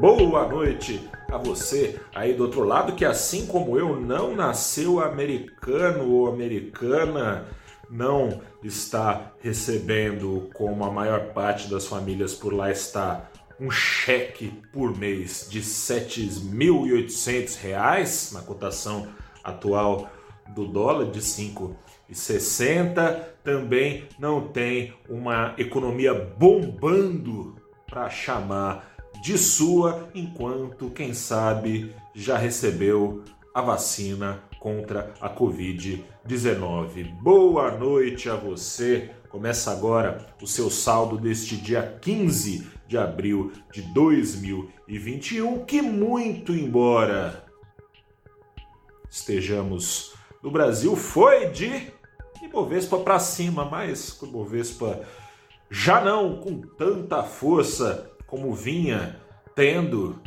Boa noite a você aí do outro lado que assim como eu não nasceu americano ou americana, não está recebendo como a maior parte das famílias por lá está um cheque por mês de R$ 7.800 na cotação atual do dólar de 5,60. Também não tem uma economia bombando para chamar de sua, enquanto, quem sabe, já recebeu a vacina contra a Covid-19. Boa noite a você. Começa agora o seu saldo deste dia 15 de abril de 2021, que muito embora estejamos no Brasil foi de Ibovespa para cima, mas o Ibovespa já não com tanta força como vinha tendo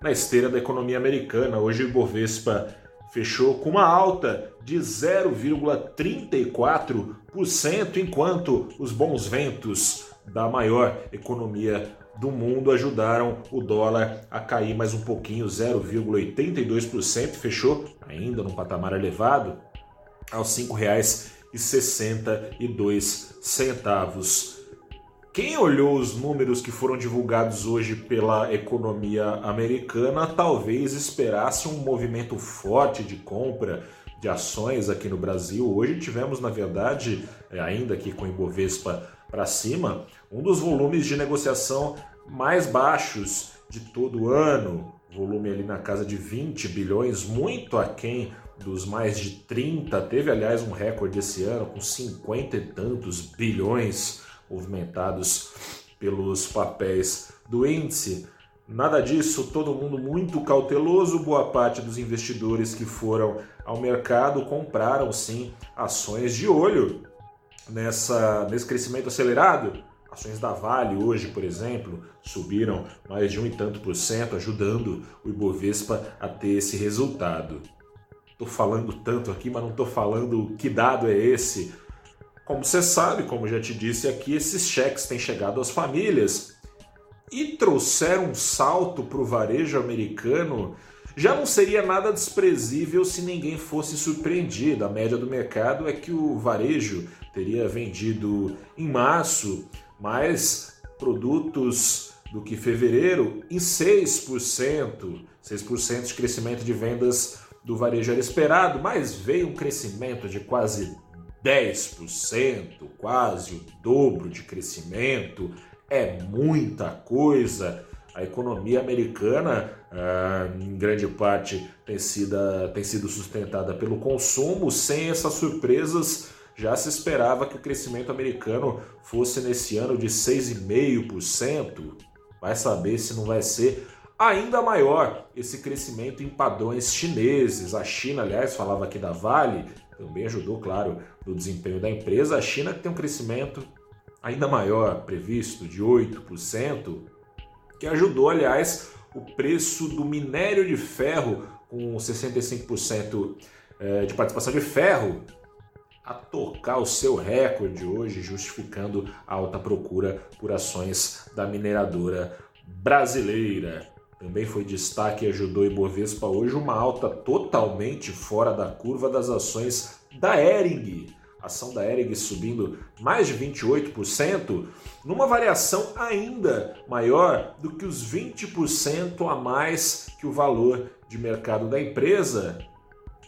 na esteira da economia americana. Hoje o Ibovespa fechou com uma alta de 0,34%, enquanto os bons ventos da maior economia do mundo ajudaram o dólar a cair mais um pouquinho, 0,82%, fechou ainda num patamar elevado aos R$ 5,62. Quem olhou os números que foram divulgados hoje pela economia americana talvez esperasse um movimento forte de compra de ações aqui no Brasil. Hoje tivemos, na verdade, é, ainda aqui com o Ibovespa para cima, um dos volumes de negociação mais baixos de todo o ano. Volume ali na casa de 20 bilhões, muito aquém dos mais de 30. Teve, aliás, um recorde esse ano com 50 e tantos bilhões movimentados pelos papéis do índice. Nada disso, todo mundo muito cauteloso. Boa parte dos investidores que foram ao mercado compraram sim ações de olho nessa, nesse crescimento acelerado. Ações da Vale hoje, por exemplo, subiram mais de um e tanto por cento, ajudando o Ibovespa a ter esse resultado. Estou falando tanto aqui, mas não estou falando que dado é esse como você sabe, como já te disse aqui, esses cheques têm chegado às famílias e trouxeram um salto para o varejo americano. Já não seria nada desprezível se ninguém fosse surpreendido. A média do mercado é que o varejo teria vendido em março mais produtos do que fevereiro em 6%. 6% de crescimento de vendas do varejo era esperado, mas veio um crescimento de quase 10%, quase o dobro de crescimento, é muita coisa. A economia americana, ah, em grande parte, tem sido, tem sido sustentada pelo consumo. Sem essas surpresas, já se esperava que o crescimento americano fosse nesse ano de 6,5%. Vai saber se não vai ser ainda maior esse crescimento em padrões chineses. A China, aliás, falava aqui da Vale, também ajudou, claro, no desempenho da empresa. A China que tem um crescimento ainda maior previsto, de 8%, que ajudou, aliás, o preço do minério de ferro com 65% eh, de participação de ferro a tocar o seu recorde hoje, justificando a alta procura por ações da mineradora brasileira. Também foi destaque e ajudou Ibovespa hoje uma alta totalmente fora da curva das ações da Ering. Ação da Ering subindo mais de 28%, numa variação ainda maior do que os 20% a mais que o valor de mercado da empresa,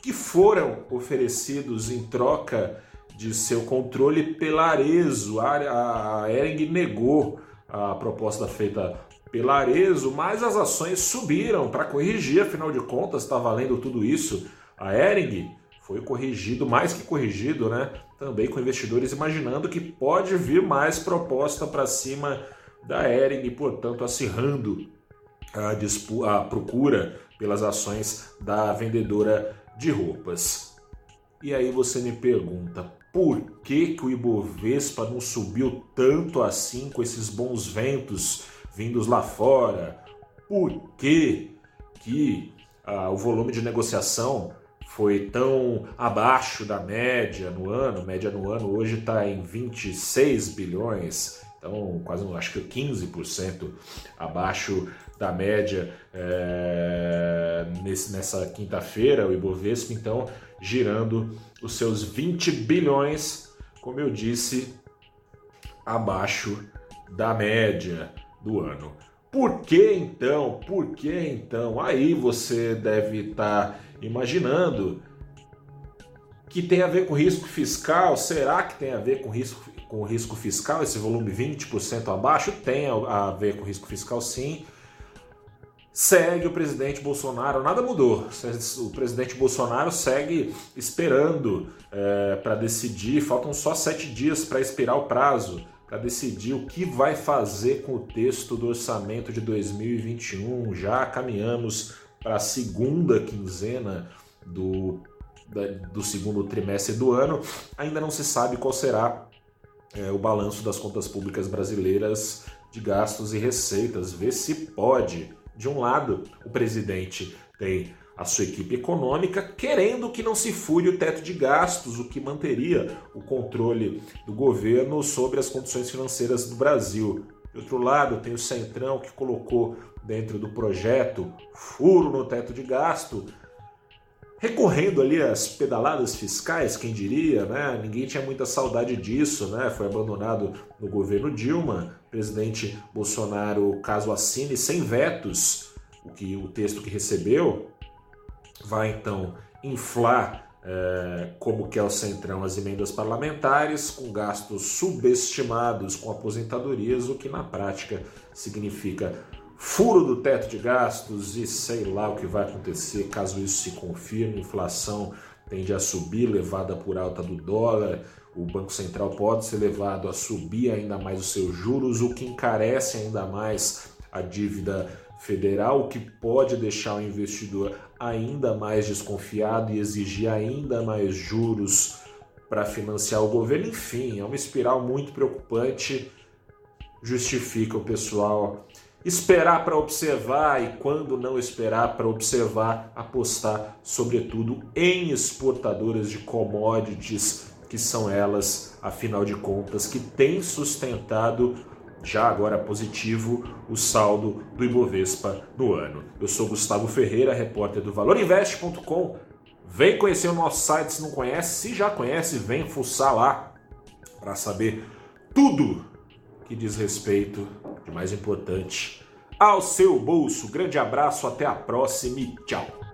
que foram oferecidos em troca de seu controle pela Arezo. A Ering negou a proposta feita pela Arezo, mas as ações subiram para corrigir, afinal de contas está valendo tudo isso. A Ering foi corrigido, mais que corrigido, né? Também com investidores imaginando que pode vir mais proposta para cima da Ering, portanto acirrando a, a procura pelas ações da vendedora de roupas. E aí você me pergunta, por que, que o Ibovespa não subiu tanto assim com esses bons ventos vindos lá fora? Por que, que ah, o volume de negociação foi tão abaixo da média no ano? média no ano hoje está em 26 bilhões, então quase acho que 15% abaixo da média é, nesse, nessa quinta-feira, o Ibovespa, então girando os seus 20 bilhões, como eu disse, abaixo da média do ano. Por que então? Por que então? Aí você deve estar tá imaginando que tem a ver com risco fiscal. Será que tem a ver com risco, com risco fiscal? Esse volume 20% abaixo tem a ver com risco fiscal, sim. Segue o presidente Bolsonaro, nada mudou. O presidente Bolsonaro segue esperando é, para decidir. Faltam só sete dias para expirar o prazo para decidir o que vai fazer com o texto do orçamento de 2021. Já caminhamos para a segunda quinzena do, do segundo trimestre do ano. Ainda não se sabe qual será é, o balanço das contas públicas brasileiras de gastos e receitas. Ver se pode. De um lado, o presidente tem a sua equipe econômica, querendo que não se fure o teto de gastos, o que manteria o controle do governo sobre as condições financeiras do Brasil. De outro lado, tem o Centrão que colocou dentro do projeto furo no teto de gasto, recorrendo ali às pedaladas fiscais, quem diria, né? Ninguém tinha muita saudade disso, né? Foi abandonado no governo Dilma, presidente Bolsonaro, caso assine, sem vetos, o que o texto que recebeu vai então inflar, é, como que é o Centrão, as emendas parlamentares, com gastos subestimados com aposentadorias, o que na prática significa furo do teto de gastos e sei lá o que vai acontecer caso isso se confirme. Inflação tende a subir, levada por alta do dólar. O Banco Central pode ser levado a subir ainda mais os seus juros, o que encarece ainda mais a dívida federal, o que pode deixar o investidor ainda mais desconfiado e exigir ainda mais juros para financiar o governo. Enfim, é uma espiral muito preocupante. Justifica o pessoal esperar para observar e, quando não esperar para observar, apostar, sobretudo, em exportadoras de commodities, que são elas, afinal de contas, que têm sustentado já agora positivo, o saldo do Ibovespa no ano. Eu sou Gustavo Ferreira, repórter do ValorInvest.com. Vem conhecer o nosso site se não conhece. Se já conhece, vem fuçar lá para saber tudo que diz respeito, de mais importante, ao seu bolso. Grande abraço, até a próxima e tchau.